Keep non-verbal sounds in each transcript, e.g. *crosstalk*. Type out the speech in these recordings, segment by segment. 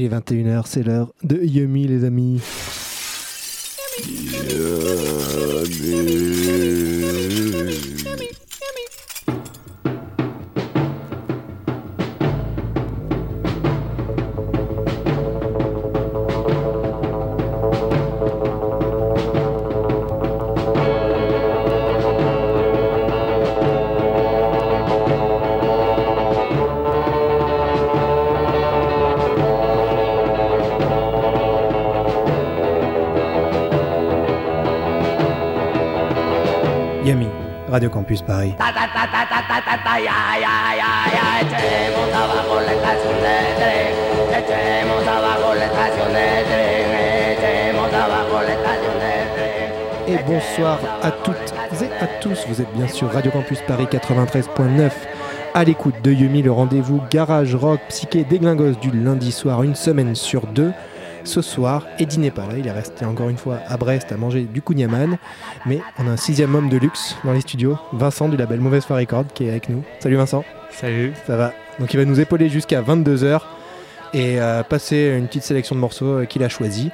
Il est 21h, c'est l'heure de Yummy les amis. Et bonsoir à toutes et à tous. Vous êtes bien sûr Radio Campus Paris 93.9 à l'écoute de Yumi, le rendez-vous garage rock psyché déglingos du lundi soir, une semaine sur deux. Ce soir, Eddie n'est pas là, il est resté encore une fois à Brest à manger du Kunyaman. Mais on a un sixième homme de luxe dans les studios, Vincent du label Mauvaise Foi Record, qui est avec nous. Salut Vincent. Salut. Ça va. Donc il va nous épauler jusqu'à 22h et euh, passer une petite sélection de morceaux euh, qu'il a choisi.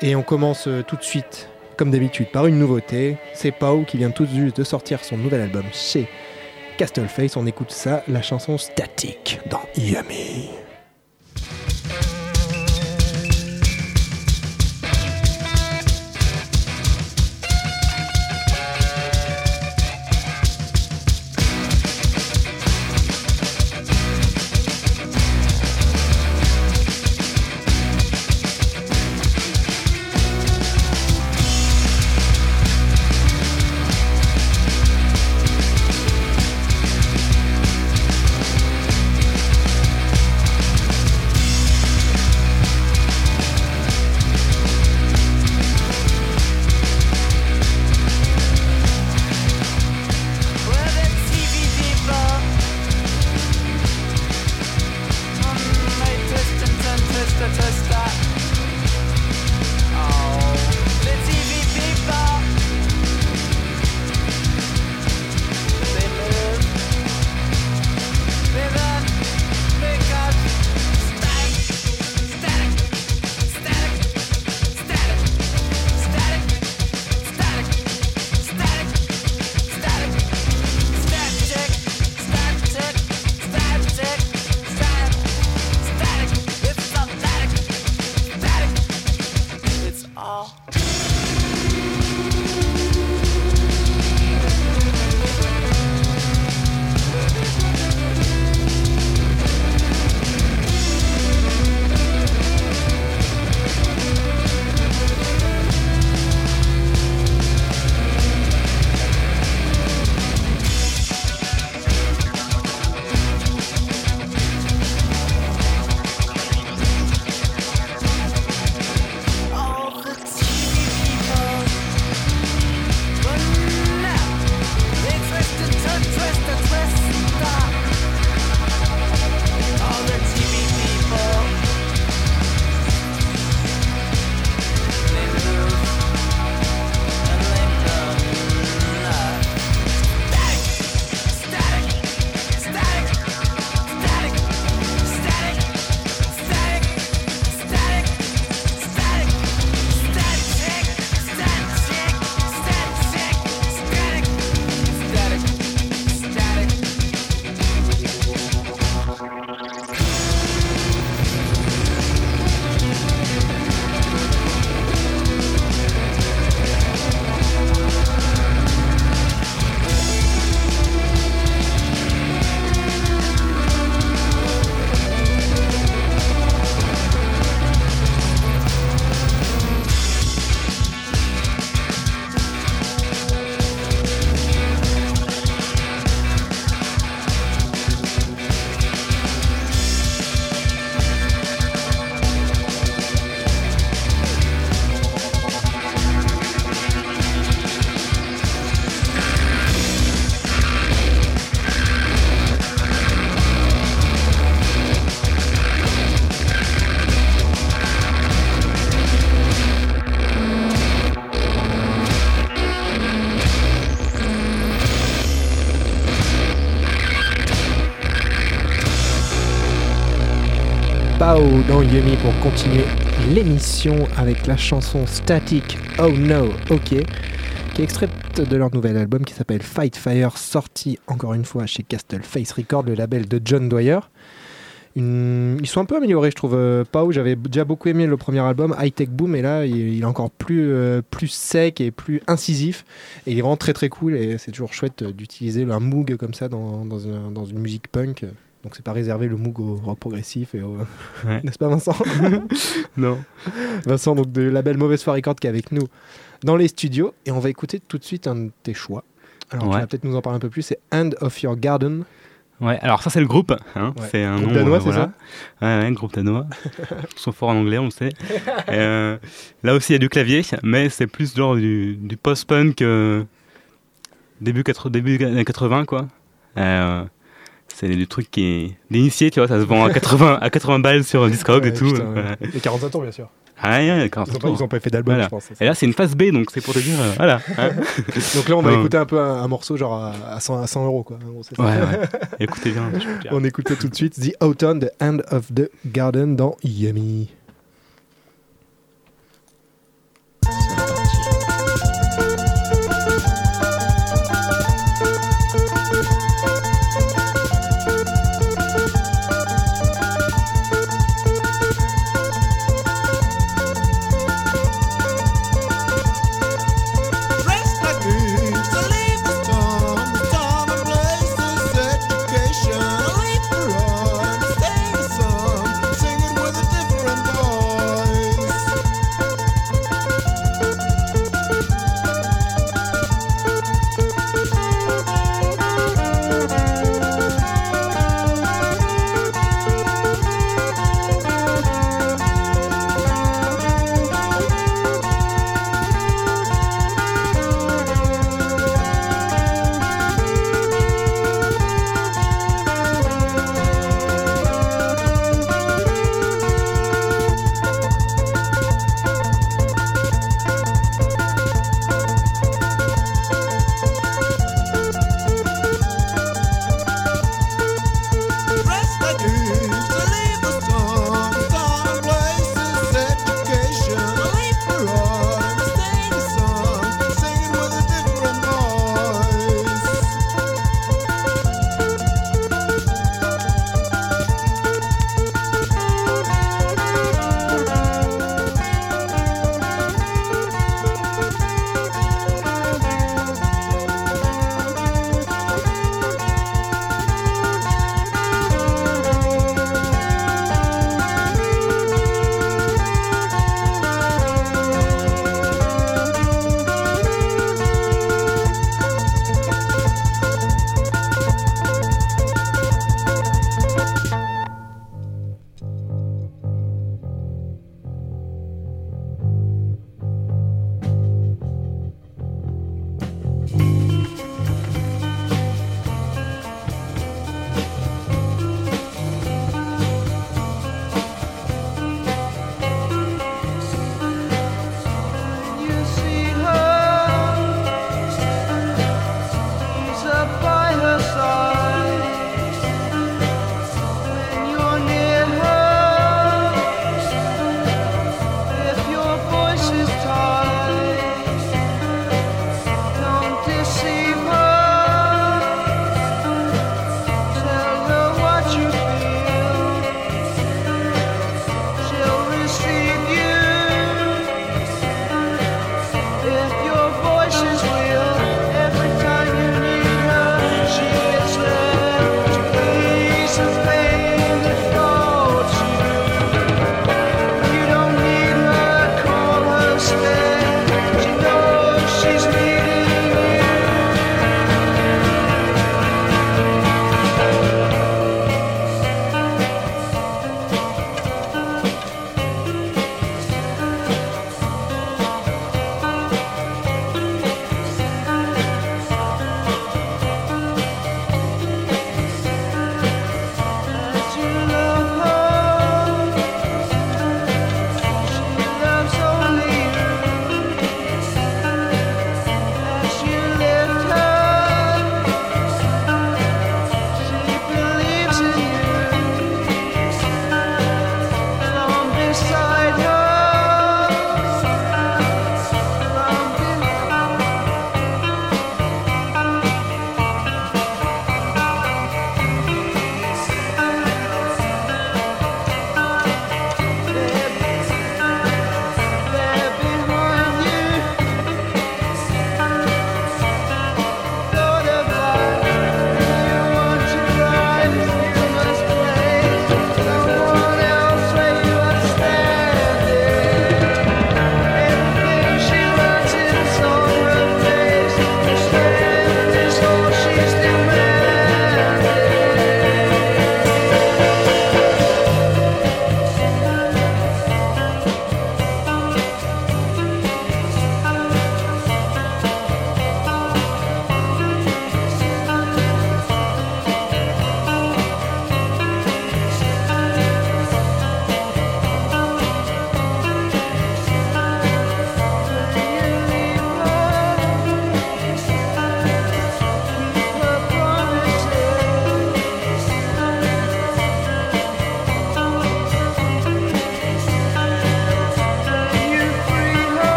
Et on commence euh, tout de suite, comme d'habitude, par une nouveauté. C'est Pau qui vient tout juste de sortir son nouvel album chez Castleface. On écoute ça, la chanson Static dans Yummy. Pour continuer l'émission avec la chanson Static Oh No Ok qui est extraite de leur nouvel album qui s'appelle Fight Fire, sorti encore une fois chez Castle Face Records, le label de John Dwyer. Ils sont un peu améliorés, je trouve. Euh, Pau, j'avais déjà beaucoup aimé le premier album, High Tech Boom, et là, il, est encore plus, euh, plus sec et plus incisif. Et il est vraiment très très cool, et c'est toujours chouette euh, d'utiliser un Moog comme ça dans, dans une musique punk. Donc c'est pas réservé le Moog au rock progressif et au... *laughs* Ouais. N'est-ce pas Vincent *laughs* *laughs* Non. Vincent, donc de label Mauvaise Foi Record qui est avec nous dans les studios. Et on va écouter tout de suite un de tes choix. Alors tu vas peut-être nous en parler un peu plus, c'est End of Your Garden. Ouais, alors ça c'est le groupe, hein, Ouais. c'est un Groupe nom. danois, euh, c'est voilà. Ouais, ouais, groupe danois. Ils sont forts en anglais, on le sait. Euh, là aussi il y a du clavier, mais c'est plus genre du, du post-punk euh, début, 80, début des années 80 quoi. C'est du truc qui est d'initié, tu vois, ça se vend à *laughs* 80, à 80 balles sur Discog et tout. putain, voilà. Les 45 tours, bien sûr. Ah, ouais, ouais, quand Ils ont pas, ils ont pas fait d'album, Voilà. je pense. Et là c'est une phase B, donc c'est pour te dire, euh, voilà. hein. *laughs* Donc là, on va écouter un peu un, un morceau genre à, à 100, à 100 euros. Quoi. Gros. Ouais, ouais. *laughs* Écoutez bien. On écoutait tout de suite The Autumn, The End of the Garden dans Yummy.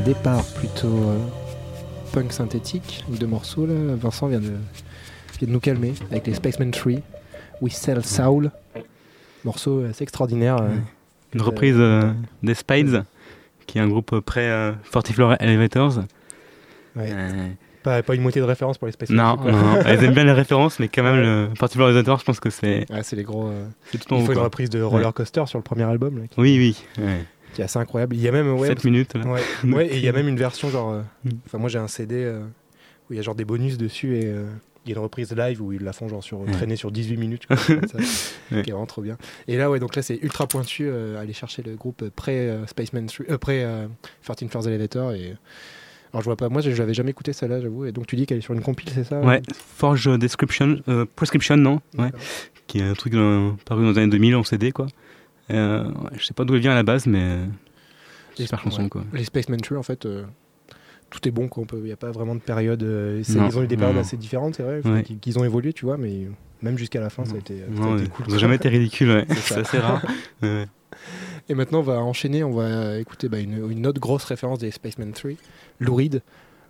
Départ plutôt euh, punk synthétique, deux morceaux, là, Vincent vient de, vient de nous calmer avec les Spaceman 3, We Sell Soul. Morceau assez extraordinaire. euh, Une reprise euh, des Spades, qui est un groupe près 40 Floor Elevators. ouais. Pas, pas une moitié de référence pour les Spaceman. non, non, non, elles aiment bien les *laughs* références, mais quand même, le 40 Floor Elevators, je pense que c'est Ouais, c'est les gros. euh, Il faut une reprise de Roller Coaster sur le premier album, là, qui, Oui, oui. Ouais. Qui est assez incroyable. Il y a même. Ouais, 7 minutes. Là. Ouais, ouais, et il y a *laughs* même une version genre. euh, Mm. Enfin, moi j'ai un CD euh, où il y a genre des bonus dessus et euh, il y a une reprise live où ils la font genre sur, Ouais. traîner sur 18 minutes. *laughs* quoi, comme ça. Qui est vraiment trop bien. Et là, ouais, donc là c'est ultra pointu. aller chercher le groupe pré-Spaceman 3, euh, pré euh, 13 Floors Elevator. Et... Alors je vois pas, moi je l'avais jamais écouté celle-là, j'avoue. Et donc tu dis qu'elle est sur une compile, c'est ça Ouais, Forge Description, Prescription, non? Ouais. Qui est un truc paru dans les années 2000 en CD, quoi. Euh, je sais pas d'où elle vient à la base, mais Les- super chanson, ouais. quoi. Les Spaceman 3, en fait. euh, tout est bon, quoi. Il n'y a pas vraiment de période. euh, Non, ils ont eu des périodes non. assez différentes, c'est vrai, Ouais. qui, qui ont évolué, tu vois, mais même jusqu'à la fin, ça a été, ça a Non, été cool. Ils ont jamais été ridicules, ouais. *laughs* C'est assez rare. *laughs* Et maintenant, on va enchaîner, on va écouter bah, une, une autre grosse référence des Spaceman 3, Lou Reed.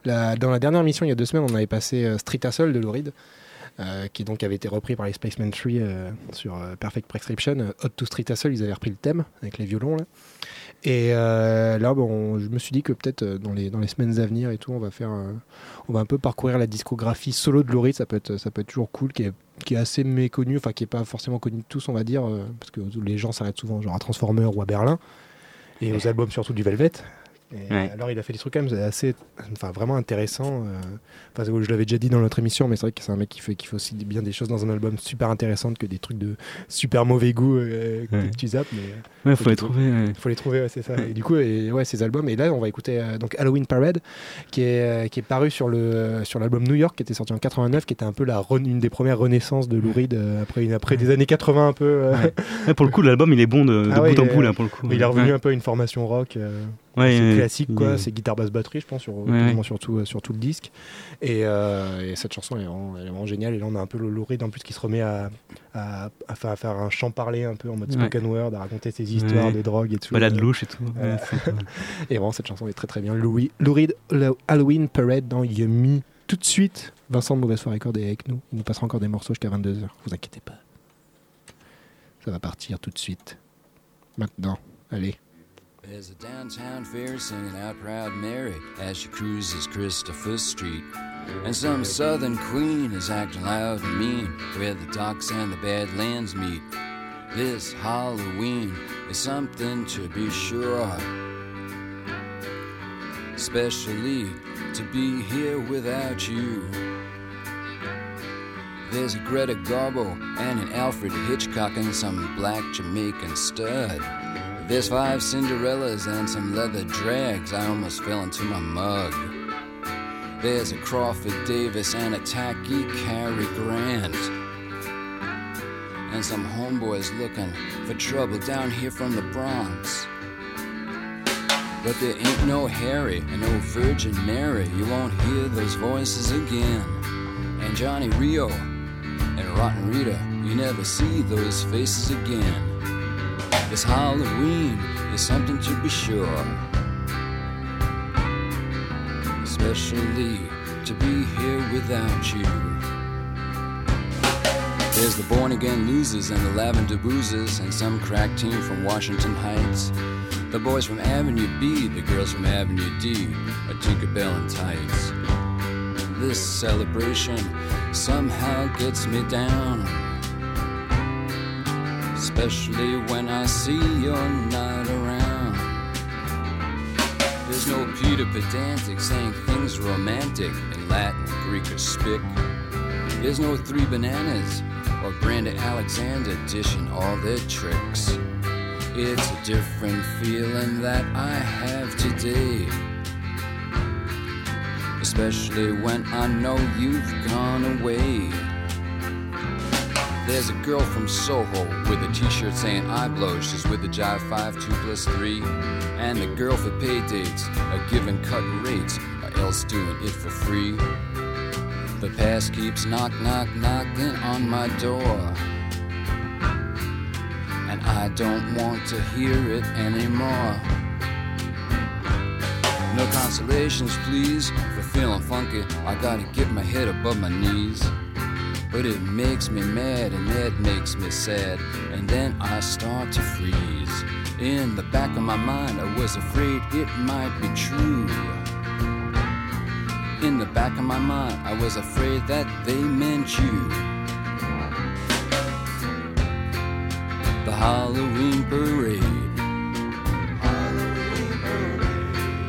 La- dans la dernière mission, il y a deux semaines, on avait passé Street Hustle de Lou Reed, euh, qui donc avait été repris par les Spaceman 3 euh, sur euh, Perfect Prescription. Euh, Hot to Street Hustle, ils avaient repris le thème avec les violons. Là. Et là, bon, je me suis dit que peut-être dans les, dans les semaines à venir et tout, on va faire, on va un peu parcourir la discographie solo de Lou Reed. Ça peut être, ça peut être toujours cool, qui est, qui est assez méconnu, enfin qui est pas forcément connu de tous, on va dire, parce que les gens s'arrêtent souvent genre à Transformer ou à Berlin, et aux albums surtout du Velvet. Et Ouais. Alors il a fait des trucs quand même assez, enfin vraiment intéressants. euh, Enfin, je l'avais déjà dit dans notre émission, mais c'est vrai que c'est un mec qui fait, qui fait aussi bien des choses dans un album super intéressantes que des trucs de super mauvais goût euh, que Ouais. tu zappes. Mais Ouais, Faut faut les trouver. ouais. il faut les trouver, c'est ça. *laughs* Et du coup, et, ouais, ces albums. Et là, on va écouter euh, donc Halloween Parade, qui est, euh, qui est paru sur le sur l'album New York, qui était sorti en 89, qui était un peu la une des premières renaissances de Lou Reed euh, après une, après des années 80 un peu. euh, pour le coup, l'album il est bon de, de Ah bout en bout là pour le coup. Il est revenu un peu à une formation rock. Euh, Ouais, c'est ouais, classique quoi, est- c'est guitare basse batterie je pense sur, sur, tout, euh, sur tout le disque. Et, euh, et cette chanson elle est, vraiment, elle est vraiment géniale. Et là on a un peu le Reed en plus qui se remet à, à, à faire, à faire un chant parlé un peu en mode spoken word à raconter ses histoires de drogue et tout. Balade Euh, louche et tout. C'est- *laughs* et vraiment cette chanson est très très bien. Lou Reed, Lou Reed, le Halloween Parade dans Yummy. Tout de suite Vincent de Mauvaise Foi Record est avec nous. Il nous passera encore des morceaux jusqu'à 22h vous inquiétez pas. Ça va partir tout de suite. Maintenant. Allez There's a downtown fair singing out Proud Mary as she cruises Christopher Street. And some southern queen is acting loud and mean where the docks and the badlands meet. This Halloween is something to be sure. Especially to be here without you. There's a Greta Garbo and an Alfred Hitchcock and some black Jamaican stud. There's five Cinderellas and some leather drags. I almost fell into my mug. There's a Crawford Davis and a tacky Cary Grant. And some homeboys looking for trouble down here from the Bronx. But there ain't no Harry and no Virgin Mary. You won't hear those voices again. And Johnny Rio and Rotten Rita, you never see those faces again. This Halloween is something to be sure. Especially to be here without you. There's the born again losers and the lavender boozers and some crack team from Washington Heights. The boys from Avenue B, the girls from Avenue D, a Tinkerbell in tights. This celebration somehow gets me down especially when I see you're not around. There's no Peter pedantic saying things romantic in Latin, Greek, or Spic. There's no three bananas or Brenda Alexander dishing all their tricks. It's a different feeling that I have today. Especially when I know you've gone away. There's a girl from Soho with a t-shirt saying I blow. She's with the Jive 5 2 plus 3. And the girl for pay dates are giving cut rates or else doing it for free. The past keeps knock knock knocking on my door. And I don't want to hear it anymore. No consolations, please, for feeling funky. I gotta get my head above my knees. But it makes me mad and that makes me sad. And then I start to freeze. In the back of my mind, I was afraid it might be true. In the back of my mind, I was afraid that they meant you. The Halloween parade.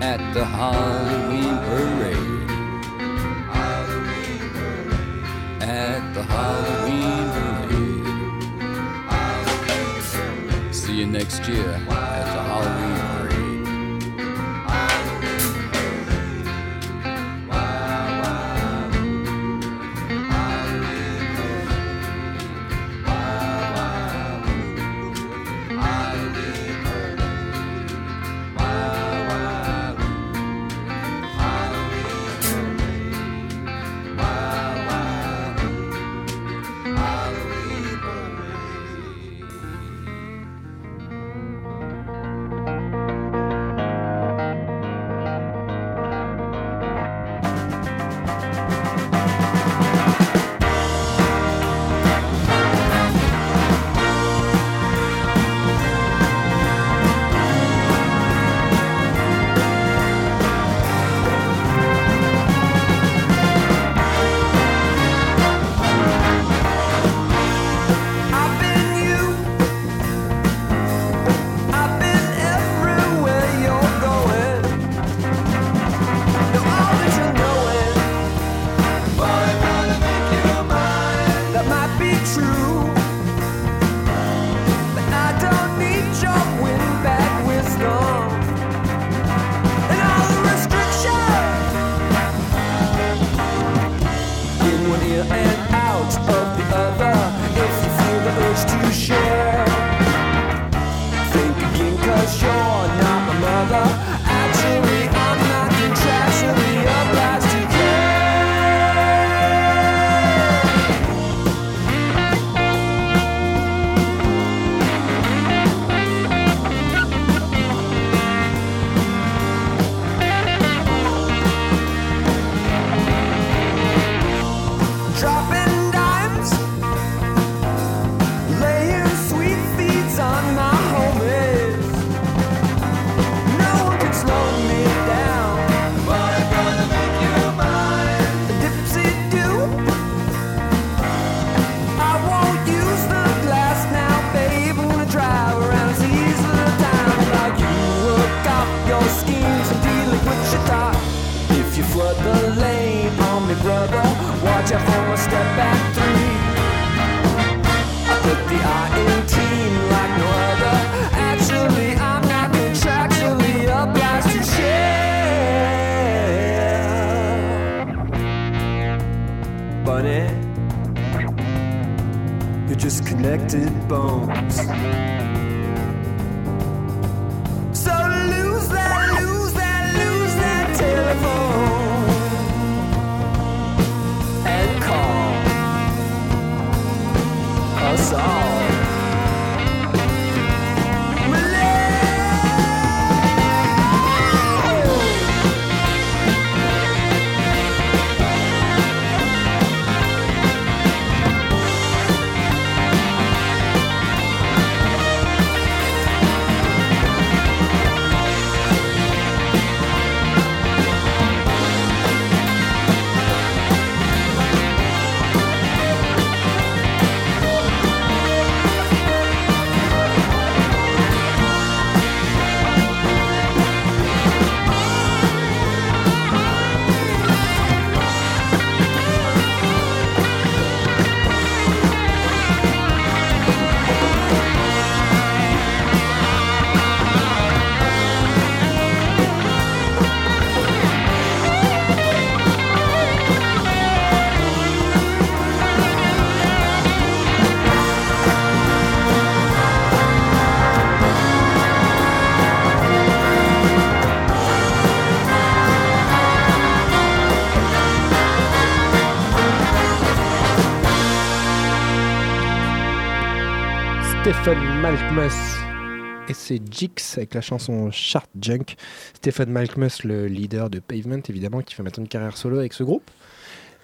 At the Halloween parade. At the Halloween parade. See you next year at the Halloween Stephen Malkmus et c'est Jix avec la chanson Chart Junk. Stephen Malkmus, le leader de Pavement, évidemment, qui fait maintenant une carrière solo avec ce groupe.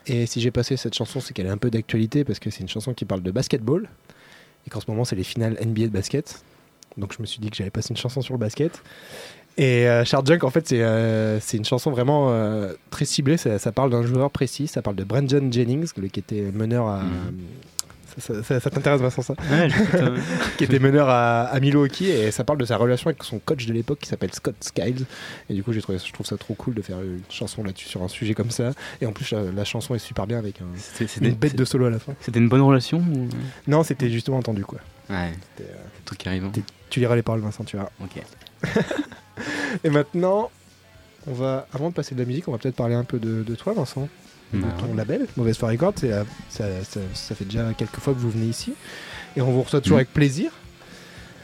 Et si j'ai passé cette chanson, c'est qu'elle est un peu d'actualité parce que c'est une chanson qui parle de basketball et qu'en ce moment, c'est les finales NBA de basket. Donc je me suis dit que j'allais passer une chanson sur le basket. Et euh, Junk, en fait, c'est euh, une chanson vraiment euh, très ciblée. Ça, ça parle d'un joueur précis. Ça parle de Brandon Jennings, qui était meneur à. Ça, ça- ça- ça t'intéresse, Vincent, ça Ouais, *laughs* qui était meneur à, à Milwaukee et ça parle de sa relation avec son coach de l'époque qui s'appelle Scott Skiles. Et du coup j'ai trouvé je trouve ça trop cool de faire une chanson là-dessus sur un sujet comme ça. Et en plus la, la chanson est super bien avec un- une bête de solo à la fin. C'était une bonne relation ou... non c'était justement entendu quoi. Ouais, C'était, euh, truc arrive. hein. tu liras les paroles Vincent tu verras. Ok. *laughs* et maintenant on va avant de passer de la musique on va peut-être parler un peu de, de toi Vincent de Bah, ton label Mauvaise Foi Records c'est la- ça, ça- ça fait déjà quelques fois que vous venez ici et on vous reçoit toujours Mhm. avec plaisir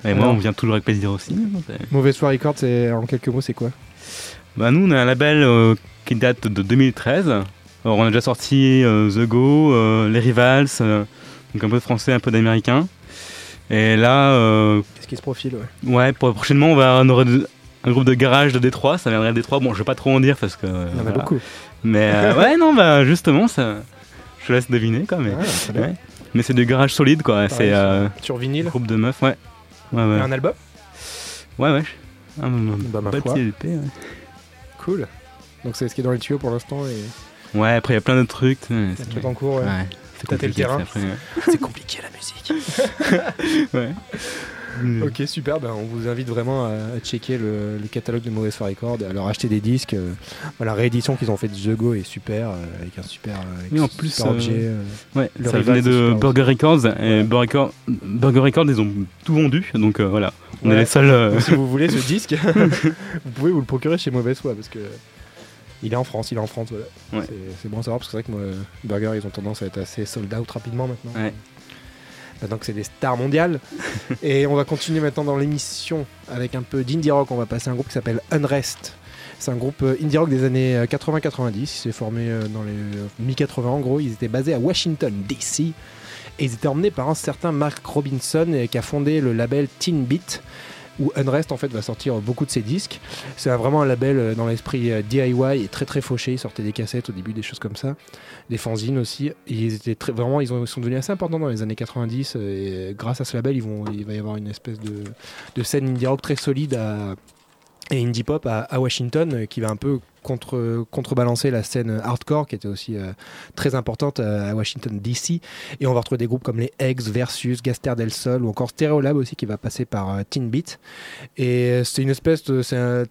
Et moi, on vient toujours avec plaisir aussi. C'est- Mauvaise Foi Records c'est en quelques mots c'est quoi? Bah, nous, on a un label euh, qui date de 2013. Alors, on a déjà sorti euh, The Go, euh, Les Rivals, donc un peu de français, un peu d'américain. Et là, euh, qu'est-ce qui se profile ouais? ouais, pour, prochainement, on, va, on aura un groupe de garage de Détroit. Ça viendrait de Détroit. Bon, je vais pas trop en dire parce que. il y en a voilà. beaucoup Mais euh, *laughs* ouais, non, bah, justement, ça, je te laisse deviner, quoi. Mais, Ah, ouais. mais c'est du garage solide, quoi. C'est euh, sur un vinyle groupe de meufs, ouais. Ouais, ouais. un album? Ouais, ouais. Un, un- Bah, ma bel foi. petit LP, ouais. cool donc c'est ce qui est dans les tuyaux pour l'instant et Ouais, après, il y a plein d'autres trucs. tu sais, il y a c'est- tout en cours ouais. C'est Tâter le compliqué, terrain. c'est compliqué la musique *laughs* Ouais. Mm. ok super ben, on vous invite vraiment à, à checker le, le catalogue de Mauvaise Foi Records à leur acheter des disques euh, la réédition qu'ils ont fait de The Go est super euh, avec un super, euh, avec Oui, en plus, super euh, objet euh. Ouais, Le ça venait de Burger Records. Et Burger, Record- Burger Records, ils ont tout vendu. Donc euh, voilà, on Ouais. est les seuls. euh, si vous voulez ce disque *laughs* vous pouvez vous le procurer chez Mauvaise Foi parce que il est en France il est en France voilà. Ouais. C'est- c'est bon à savoir parce que c'est vrai que moi, Burger ils ont tendance à être assez sold out rapidement maintenant Ouais. Maintenant que c'est des stars mondiales. *laughs* Et on va continuer maintenant dans l'émission avec un peu d'indie rock. On va passer à un groupe qui s'appelle Unrest. C'est un groupe euh, indie rock des années euh, 80-90. Il s'est formé euh, dans les euh, mi-80 en gros. Ils étaient basés à Washington, D.C. Et ils étaient emmenés par un certain Mark Robinson qui a fondé le label Teen Beat où Unrest en fait va sortir beaucoup de ses disques. C'est vraiment un label euh, dans l'esprit euh, DIY et très très fauché. Ils sortaient des cassettes au début, des choses comme ça, des fanzines aussi. Ils étaient très, vraiment, ils, ont- sont devenus assez importants dans les années 90. euh, Et grâce à ce label, il va y avoir une espèce de, scène indie rock très solide et indie pop à, Washington qui va un peu contre, contrebalancer la scène hardcore qui était aussi euh, très importante euh, à Washington DC. Et on va retrouver des groupes comme les Eggs, Versus, Gaster del Sol ou encore Stereolab aussi qui va passer par euh, Teen Beat. Et euh, c'est une espèce de.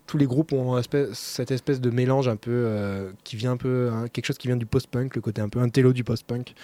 tous les groupes ont cette espèce de mélange un peu. qui vient un peu. hein, quelque chose qui vient du post-punk, le côté un peu intello du post-punk,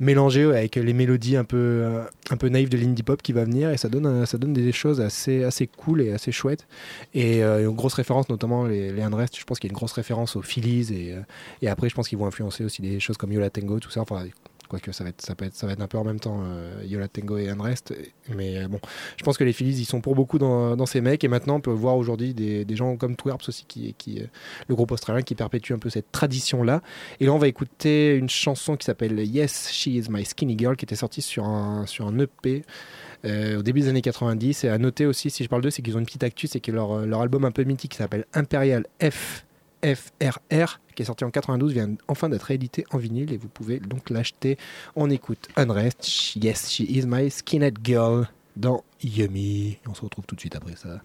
mélangé avec les mélodies un peu, un peu naïves de l'indie pop qui va venir. Et ça donne, ça donne des choses assez, assez cool et assez chouettes. Et une grosse référence, notamment les, les Unrest, je pense qu'il y a une grosse référence aux Phillies. Et, euh, et après, je pense qu'ils vont influencer aussi des choses comme Yola Tango, tout ça. Enfin, quoique ça va être, ça peut être, ça va être un peu en même temps, euh, Yola Tango et Unrest. Mais euh, bon, je pense que les Phillies, ils sont pour beaucoup dans, ces mecs. Et maintenant, on peut voir aujourd'hui des, des gens comme Twerps aussi, qui, qui, euh, le groupe australien, qui perpétue un peu cette tradition-là. Et là, on va écouter une chanson qui s'appelle Yes, She Is My Skinny Girl, qui était sortie sur un, sur un EP. au début des années 90 et à noter aussi si je parle d'eux c'est qu'ils ont une petite actu c'est que leur, leur album un peu mythique qui s'appelle Imperial F FRR qui est sorti en 92 vient enfin d'être réédité en vinyle et vous pouvez donc l'acheter. On écoute Unrest Yes She Is My Skinhead Girl dans Yummy. On se retrouve tout de suite après ça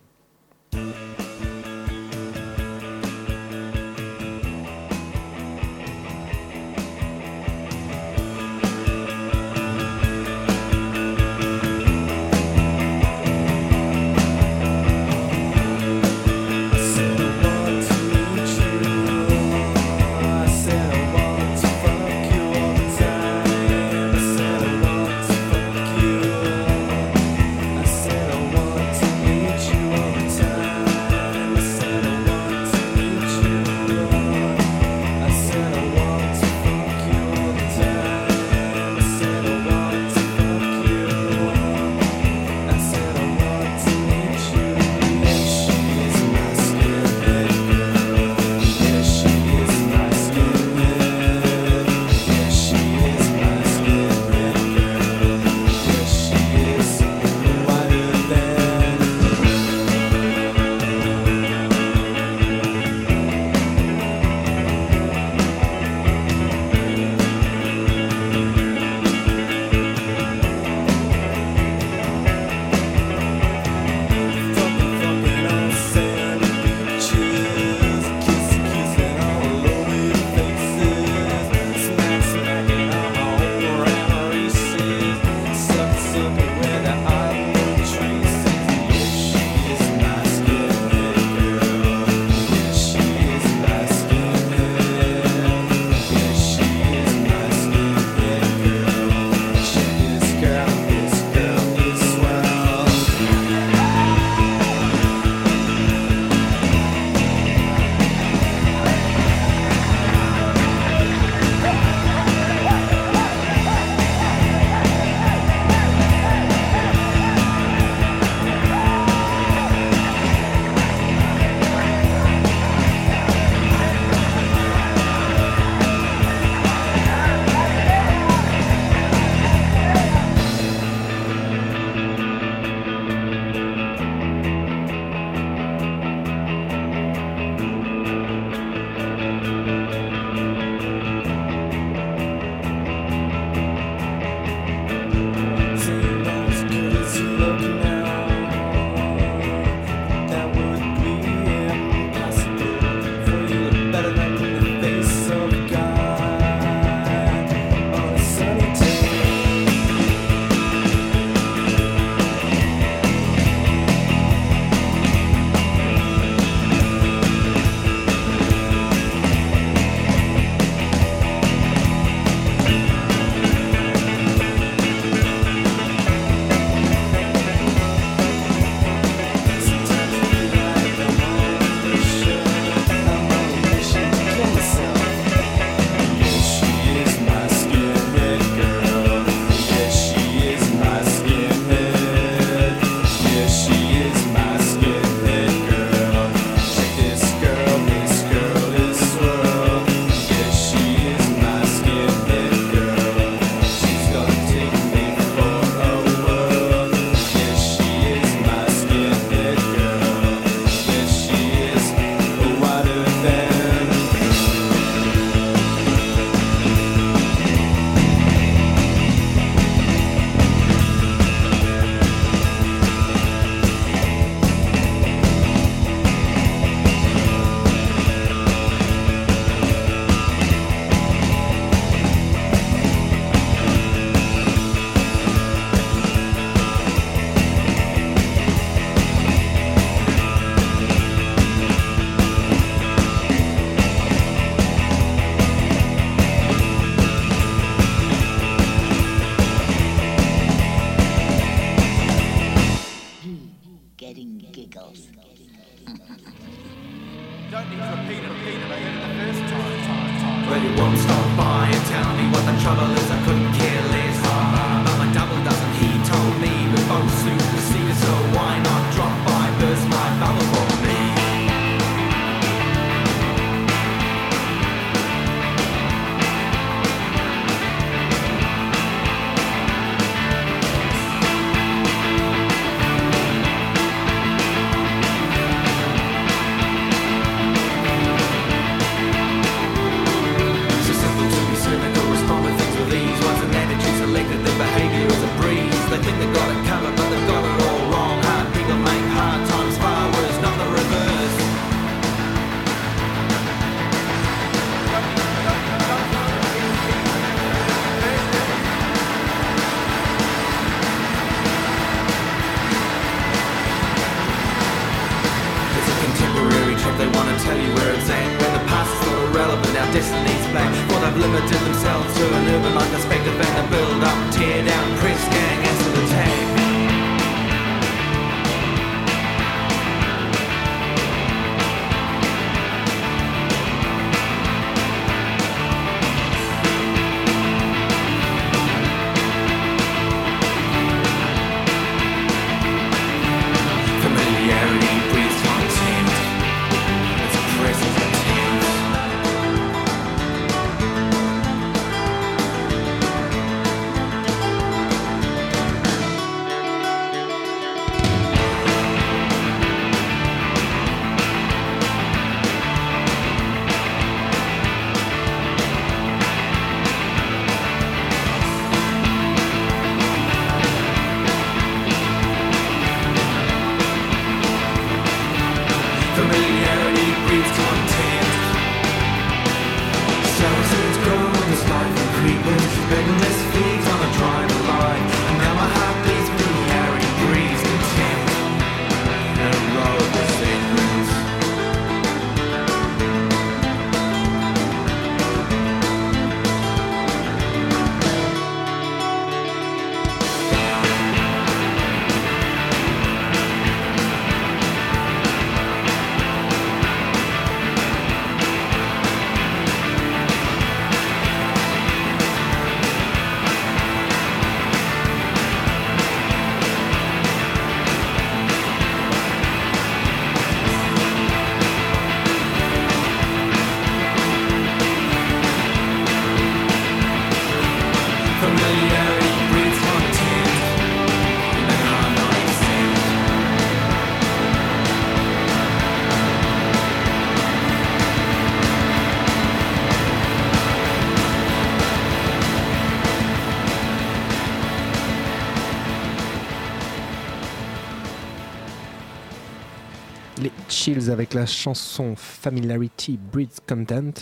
avec la chanson Familiarity Breeds Content,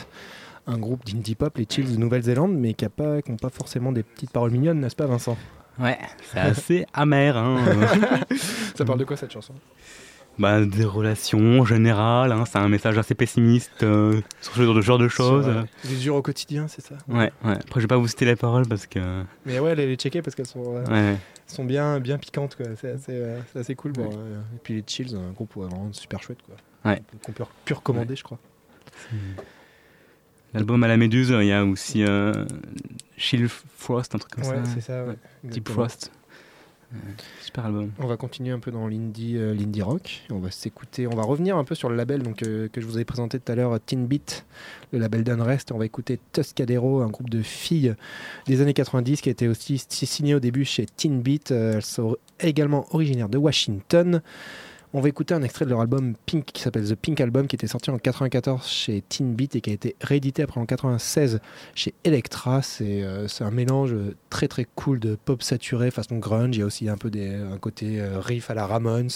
un groupe d'indie pop, les Chills de Nouvelle-Zélande, mais qui n'ont pas forcément des petites paroles mignonnes, n'est-ce pas Vincent? Ouais, c'est assez *laughs* amer. Hein. Ça parle de quoi cette chanson? Bah, des relations générales, hein, c'est un message assez pessimiste euh, sur ce genre de, choses. Sur, euh, L'usure au quotidien, c'est ça? Ouais, ouais. Après, je vais pas vous citer les paroles parce que. Mais ouais, allez les checker parce qu'elles sont, euh, Ouais. sont bien, bien piquantes, quoi. C'est assez, euh, c'est assez cool. Bon, euh, et puis les Chills, un groupe vraiment super chouette, quoi. Ouais. Qu'on peut, recommander, je crois. L'album à la Méduse, il y a aussi euh, Chill Frost, un truc comme Ouais, ça. c'est ça, ouais. Deep. Frost. Super album. On va continuer un peu dans l'indie, euh, l'indie rock. On va s'écouter, on va revenir un peu sur le label donc, euh, que je vous avais présenté tout à l'heure, Teen Beat, le label d'Unrest. On va écouter Tuscadero, un groupe de filles des années 90 qui a été aussi signé au début chez Teen Beat. Euh, elles sont également originaires de Washington. On va écouter un extrait de leur album Pink qui s'appelle The Pink Album qui était sorti en 94 chez Teen Beat et qui a été réédité après en 96 chez Elektra. C'est euh, c'est un mélange très très cool de pop saturé façon grunge. Il y a aussi un peu des, un côté euh, riff à la Ramones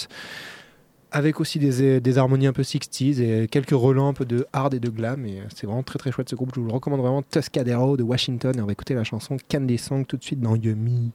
avec aussi des, des harmonies un peu 60s et quelques relents un peu de hard et de glam. Et euh, c'est vraiment très très chouette ce groupe. Je vous le recommande vraiment. Tuscadero de Washington. Et on va écouter la chanson Candy Song tout de suite dans Yummy.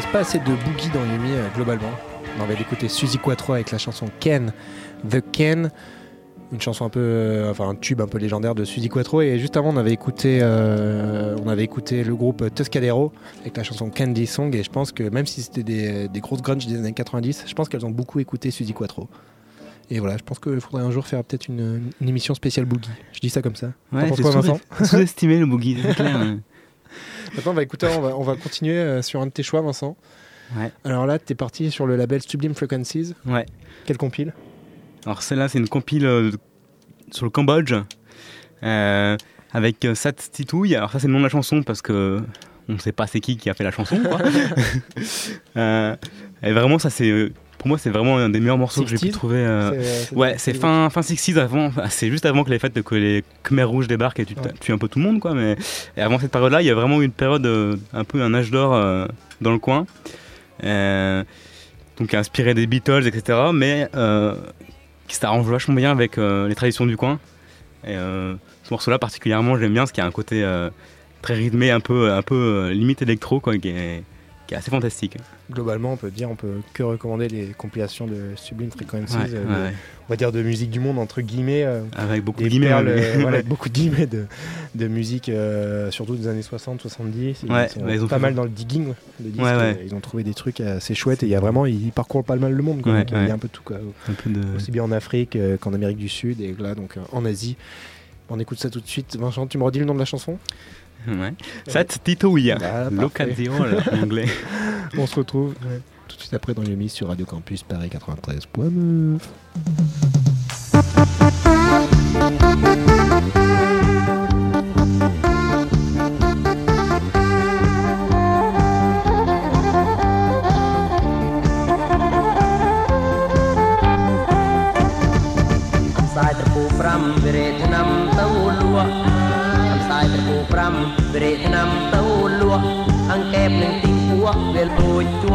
Passe pas assez de boogie dans Yumi euh, globalement. On va d'écouter Suzy Quattro avec la chanson Ken, The Ken, une chanson un peu, euh, enfin un tube un peu légendaire de Suzy Quattro. Et juste avant, on avait écouté, euh, on avait écouté le groupe Tuscadero avec la chanson Candy Song. Et je pense que même si c'était des, des grosses grunge des années 90, je pense qu'elles ont beaucoup écouté Suzy Quattro. Et voilà, je pense qu'il faudrait un jour faire peut-être une, une émission spéciale boogie. Je dis ça comme ça. Ouais, c'est sous-estimé le boogie, c'est clair. *laughs* Maintenant, on va écouter, on va, on va continuer euh, sur un de tes choix, Vincent. Ouais. Alors là, t'es parti sur le label Sublime Frequencies. Ouais. Quelle compile? Alors celle-là, c'est une compile euh, sur le Cambodge euh, avec euh, Sat Titouille. Alors ça, c'est le nom de la chanson parce que on ne sait pas c'est qui qui a fait la chanson. quoi. *laughs* *laughs* Et vraiment, ça c'est euh, pour moi, c'est vraiment un des meilleurs morceaux que j'ai pu 60s? trouver. euh, C'est, euh, c'est- Ouais, c'est fin, fin 60s avant, c'est juste avant que les fêtes que les Khmer rouges débarquent et tu Ouais. tues un peu tout le monde quoi. Mais et avant cette période-là, il y a vraiment eu une période euh, un peu un âge d'or euh, dans le coin, donc inspiré des Beatles etc. Mais qui s'arrange vachement bien avec les traditions du coin. Et ce morceau-là particulièrement, j'aime bien parce qu'il y a un côté très rythmé, un peu, un peu limite électro quoi, qui est, qui est assez fantastique. Globalement, on peut dire, on peut que recommander les compilations de Sublime Frequencies, Ouais, euh, ouais, on va dire de musique du monde entre guillemets. euh, Avec beaucoup de des guillemets. perles, mais- euh, voilà, Ouais. *laughs* beaucoup de guillemets de, de musique, surtout des années 60, 70. Ils Ouais, sont ouais, ils ont pas mal dans le digging de disques. Ils ont trouvé des trucs assez chouettes et il y a vraiment, ils parcourent pas mal le monde. Quoi, Ouais, donc, Il y a un peu de tout. Quoi. un peu de... Aussi bien en Afrique qu'en Amérique du Sud et là, donc en Asie. On écoute ça tout de suite. Vincent, tu me redis le nom de la chanson? Ouais. Sat Titouille. Voilà, L'occasion en anglais. *laughs* On se retrouve tout de suite après dans Yumi sur Radio Campus Paris 93.9.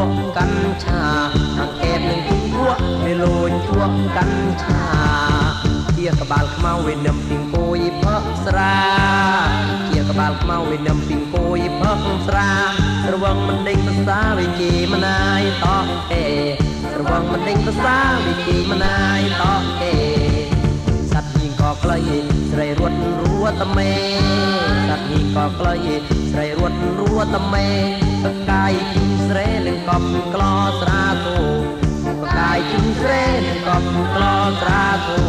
ក់កាន់ឆាអង្កេបនឹងទីពួកវាលួចជក់កាន់ឆាជាក្បាលខ្មៅវានឹមពីងគួយផឹកស្រាជាក្បាលខ្មៅវានឹមពីងគួយផឹកស្រារវងមិនដេញភាសាវិជាមណាយតោះអេរវងមិនដេញភាសាវិជាមណាយតោះអេសត្វញីក៏ក្លីស្រីរត់រួតមេសត្វញីក៏ក្លីស្រីរត់រួតមេ បកាយជិះស្រែនឹងកប់ក្លោស្រាគូបកាយជិះស្រែនឹងកប់ក្លោស្រាគូ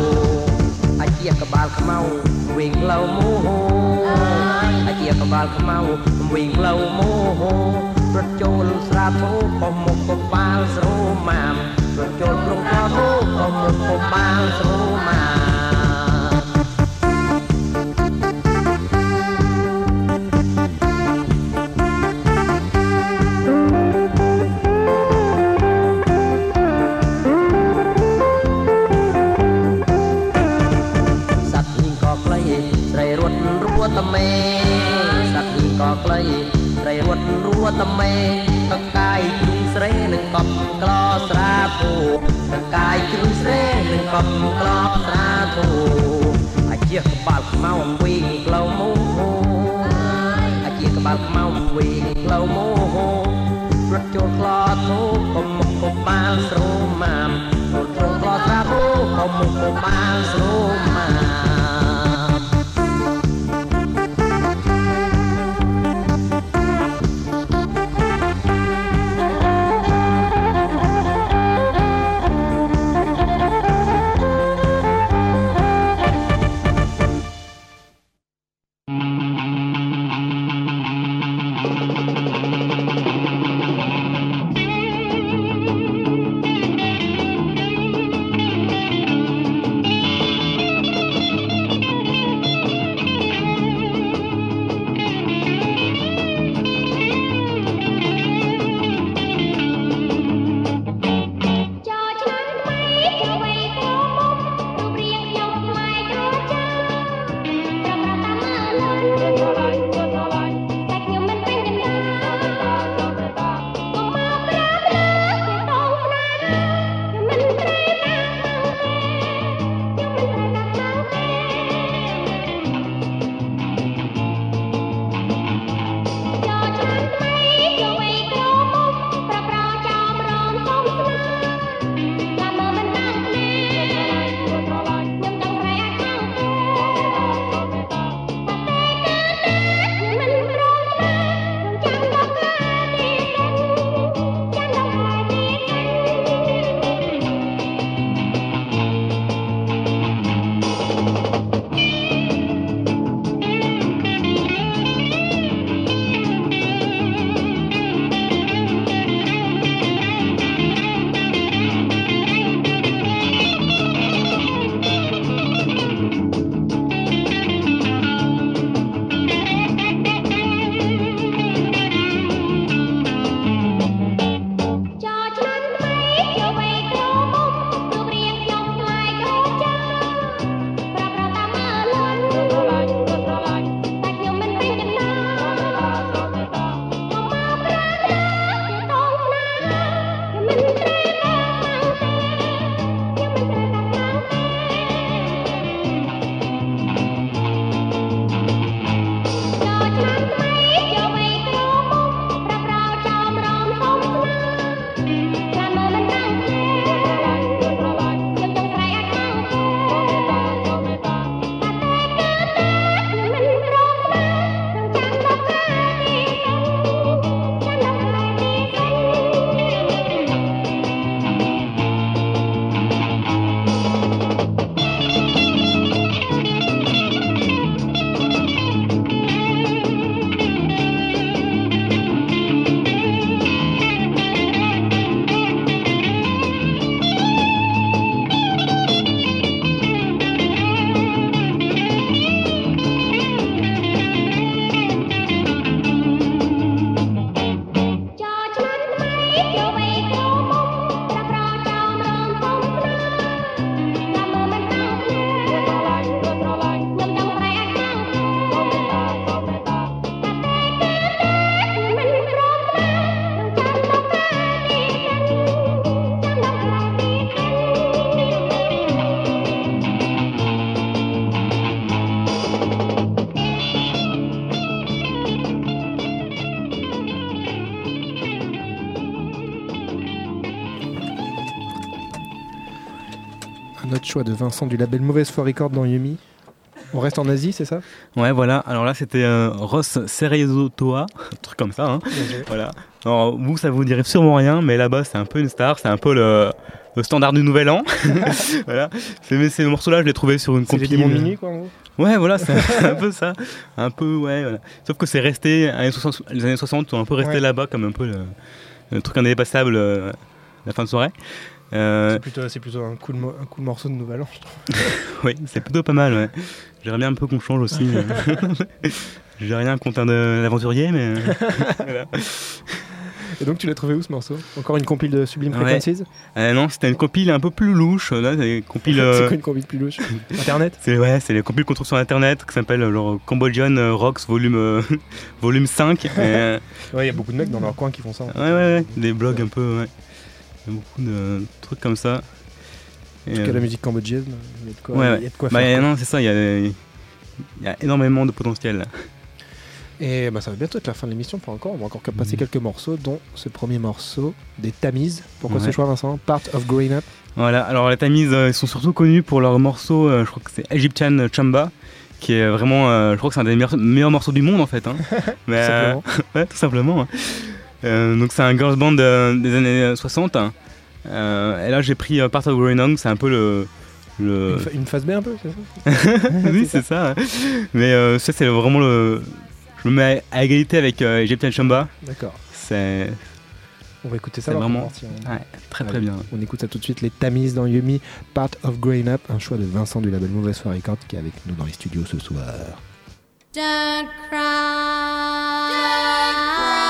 អាជាក្បាលខ្មៅវិញផ្លូវមូហូអាជាក្បាលខ្មៅវិញផ្លូវមូហូរត់ចូលស្រាធូក៏មុខក៏បាល់ស្រូម៉ាមរត់ចូលក្រុងក៏ធូក៏មុខក៏បាល់ស្រូម៉ាម ត់រួតមេកកាយជ្រុងស្រែនឹងកប់ក្លោស្រាធូកកាយជ្រុងស្រែនឹងកប់ក្លោស្រាធូអាជាក្បាលខ្មៅវិញក្លៅមូហូអាជាក្បាលខ្មៅវិញក្លៅមូហូរត់ចូលក្លោធូកុំមុខកុំបាលស្រូម៉ាមរត់ចូលក្លោស្រាធូកុំមុខកុំបាលស្រូម៉ា choix de Vincent du label Mauvaise Foi Record dans Yumi. On reste en Asie, c'est ça? Ouais, voilà. Alors là, c'était euh, Ross Cerezotoa, un truc comme ça. Hein. Voilà. Alors, vous, ça vous dirait sûrement rien, mais là-bas, c'est un peu une star. C'est un peu le, le standard du Nouvel An. *laughs* voilà. Mais ces morceaux-là, je l'ai trouvé sur une C'est les compil. démons de minuit, quoi, en gros Ouais, voilà, c'est *laughs* un peu ça. Un peu, ouais, voilà. Sauf que c'est resté, années 60 les années 60 sont un peu restés Ouais. là-bas comme un peu le, le truc indépassable euh, la fin de soirée. Euh, C'est plutôt, un, coup de mo- un morceau de Nouvel An, je trouve. *laughs* oui, c'est plutôt pas mal, ouais. J'aimerais bien un peu qu'on change aussi. euh. *laughs* J'ai rien contre un de- l'aventurier, mais. *laughs* voilà. Et donc, tu l'as trouvé où ce morceau? Encore une compile de Sublime Ouais. Frequencies? Euh, non, c'était une compile un peu plus louche. Là, c'est euh, quoi une compile plus louche? Internet? C'est ouais, c'est les compiles qu'on trouve sur internet qui s'appelle euh, leur Cambodian euh, Rocks volume euh, volume 5 Et, euh, Ouais, il y a beaucoup de mecs dans leur coin qui font ça. en fait. ouais, ouais, ouais, des blogs un peu ouais. Il y a beaucoup de trucs comme ça. Et, En tout cas, la musique cambodgienne, il y a de quoi, ouais, y a de quoi Bah, faire. quoi. non, c'est ça, il y a, il y a énormément de potentiel. là. Et bah, ça va bientôt être la fin de l'émission, pas encore. On va encore passer Mhm. quelques morceaux, dont ce premier morceau des Tamiz. Pourquoi Ouais. ce choix, Vincent? Part of Growing Up. Voilà, alors les Tamis euh, ils sont surtout connus pour leur morceau, euh, je crois que c'est Egyptian Chamba, qui est vraiment, euh, je crois que c'est un des meilleurs, meilleurs morceaux du monde en fait. Hein. *laughs* Mais, euh, Simplement. *laughs* ouais, tout simplement. hein. Euh, donc c'est un girls band euh, des années 60. hein. Euh, et là j'ai pris euh, Part of Growing Up, c'est un peu le... le... Une, phase B un peu, c'est ça? *laughs* Oui, c'est ça. Mais euh, ça c'est vraiment le... Je me mets à égalité avec euh, Egyptian Chamba. D'accord. C'est On va écouter ça. Vraiment- on- ouais, très très Allez. bien. On écoute ça tout de suite, les Tamiz dans Yumi, Part of Growing Up, un choix de Vincent du label Mauvaise Foi Record qui est avec nous dans les studios ce soir. Don't cry. Don't cry.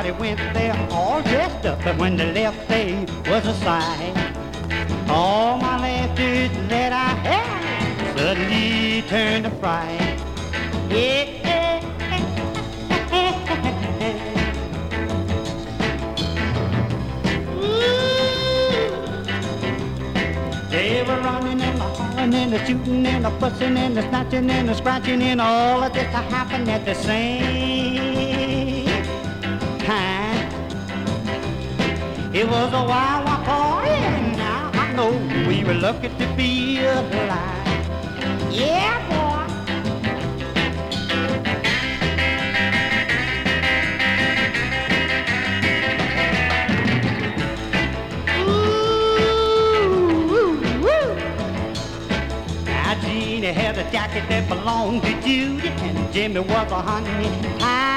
Everybody went there all dressed up, but when they left, they was a sight. All my laughter that I had suddenly turned to fright. Yeah. They were running and hollering and the shooting and the fussing and the snatching and the scratching and all of this happened at the same It was a wild, wild party and now I know we were lucky to be alive. Yeah, boy. Now Jeannie had a jacket that belonged to Judy, and Jimmy was a honey pie.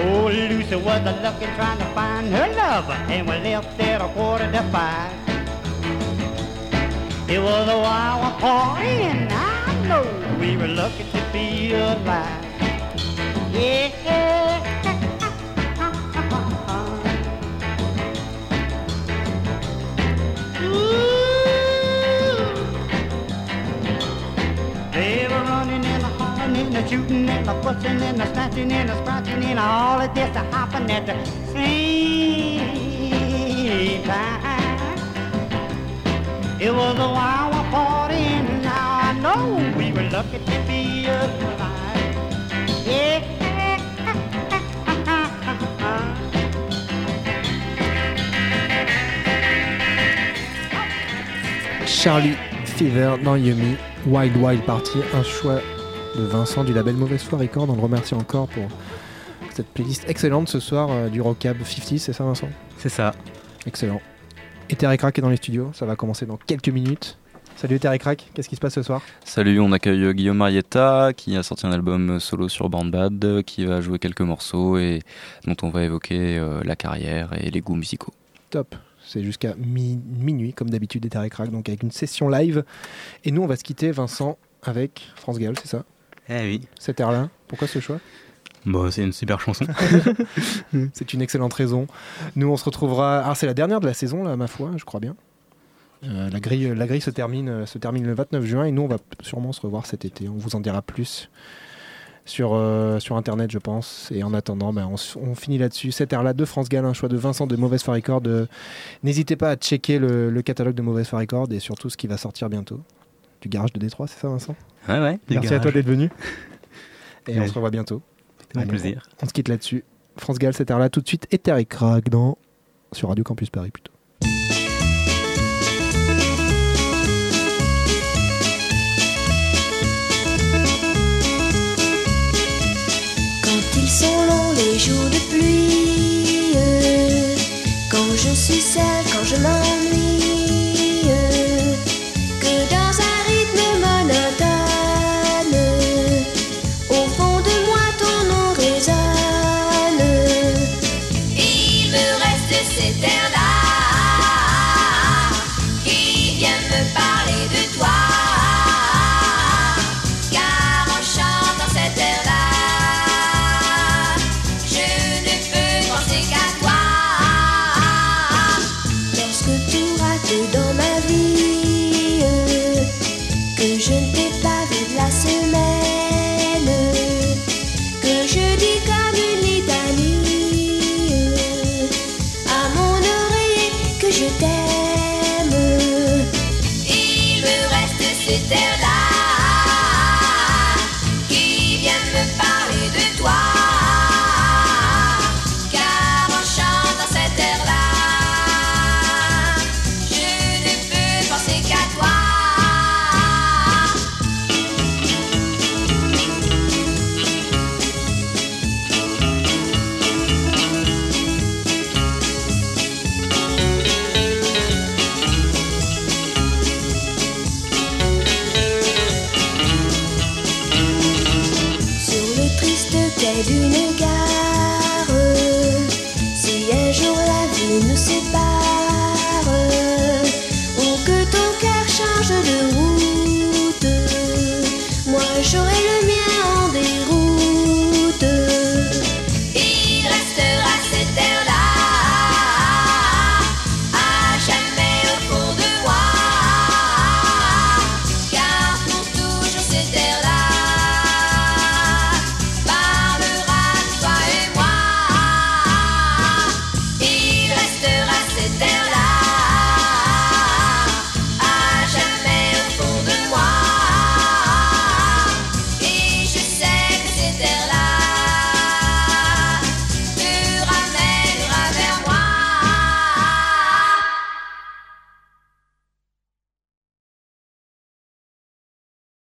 Oh, Lucy was a looking trying to find her lover, and we left at a quarter to five. It was a wild party, and I know we were lucky to be alive. Yeah. Shooting and a fussing and a snatching and a scratching and all of this a hopping at the same time. It was a wild party and now I know we were lucky to be alive. Yeah. Charlie Fever dans Yumi, Wild Wild Party, un choix de Vincent du label Mauvaise Foi Record. On le remercie encore pour cette playlist excellente ce soir euh, du Rockab 50, c'est ça Vincent? C'est ça. Excellent. Et Terry Crack est dans les studios, ça va commencer dans quelques minutes. Salut Terry Crack, qu'est-ce qui se passe ce soir? Salut, on accueille Guillaume Marietta qui a sorti un album solo sur Bandbad, qui va jouer quelques morceaux et dont on va évoquer euh, la carrière et les goûts musicaux. Top. C'est jusqu'à mi- minuit, comme d'habitude, des Terry Crack, donc avec une session live. Et nous, on va se quitter, Vincent, avec France Gall, c'est ça? Eh oui. Cette air-là. Pourquoi ce choix? Bon, c'est une super chanson. *laughs* C'est une excellente raison. Nous, on se retrouvera. Alors, c'est la dernière de la saison, là, ma foi, je crois bien. Euh, la, grille, la grille se termine, euh, se termine le 29 juin et nous, on va sûrement se revoir cet été. On vous en dira plus sur, euh, sur Internet, je pense. Et en attendant, ben, on, finit là-dessus. Cette ère-là de France Gall, un choix de Vincent de Mauvaise. Euh, N'hésitez pas à checker le, le catalogue de Mauvaise Foi Record et surtout ce qui va sortir bientôt. Du garage de Détroit, c'est ça, Vincent? Ouais, ouais. Merci à toi d'être venu. Et on se revoit bientôt. C'était Allez, plaisir. On, on se quitte là-dessus. France Gall, cette heure-là tout de suite. Et Terry Crack dans... sur Radio Campus Paris plutôt. Quand ils sont longs les jours de pluie, euh, quand je suis seule, quand je m'ennuie,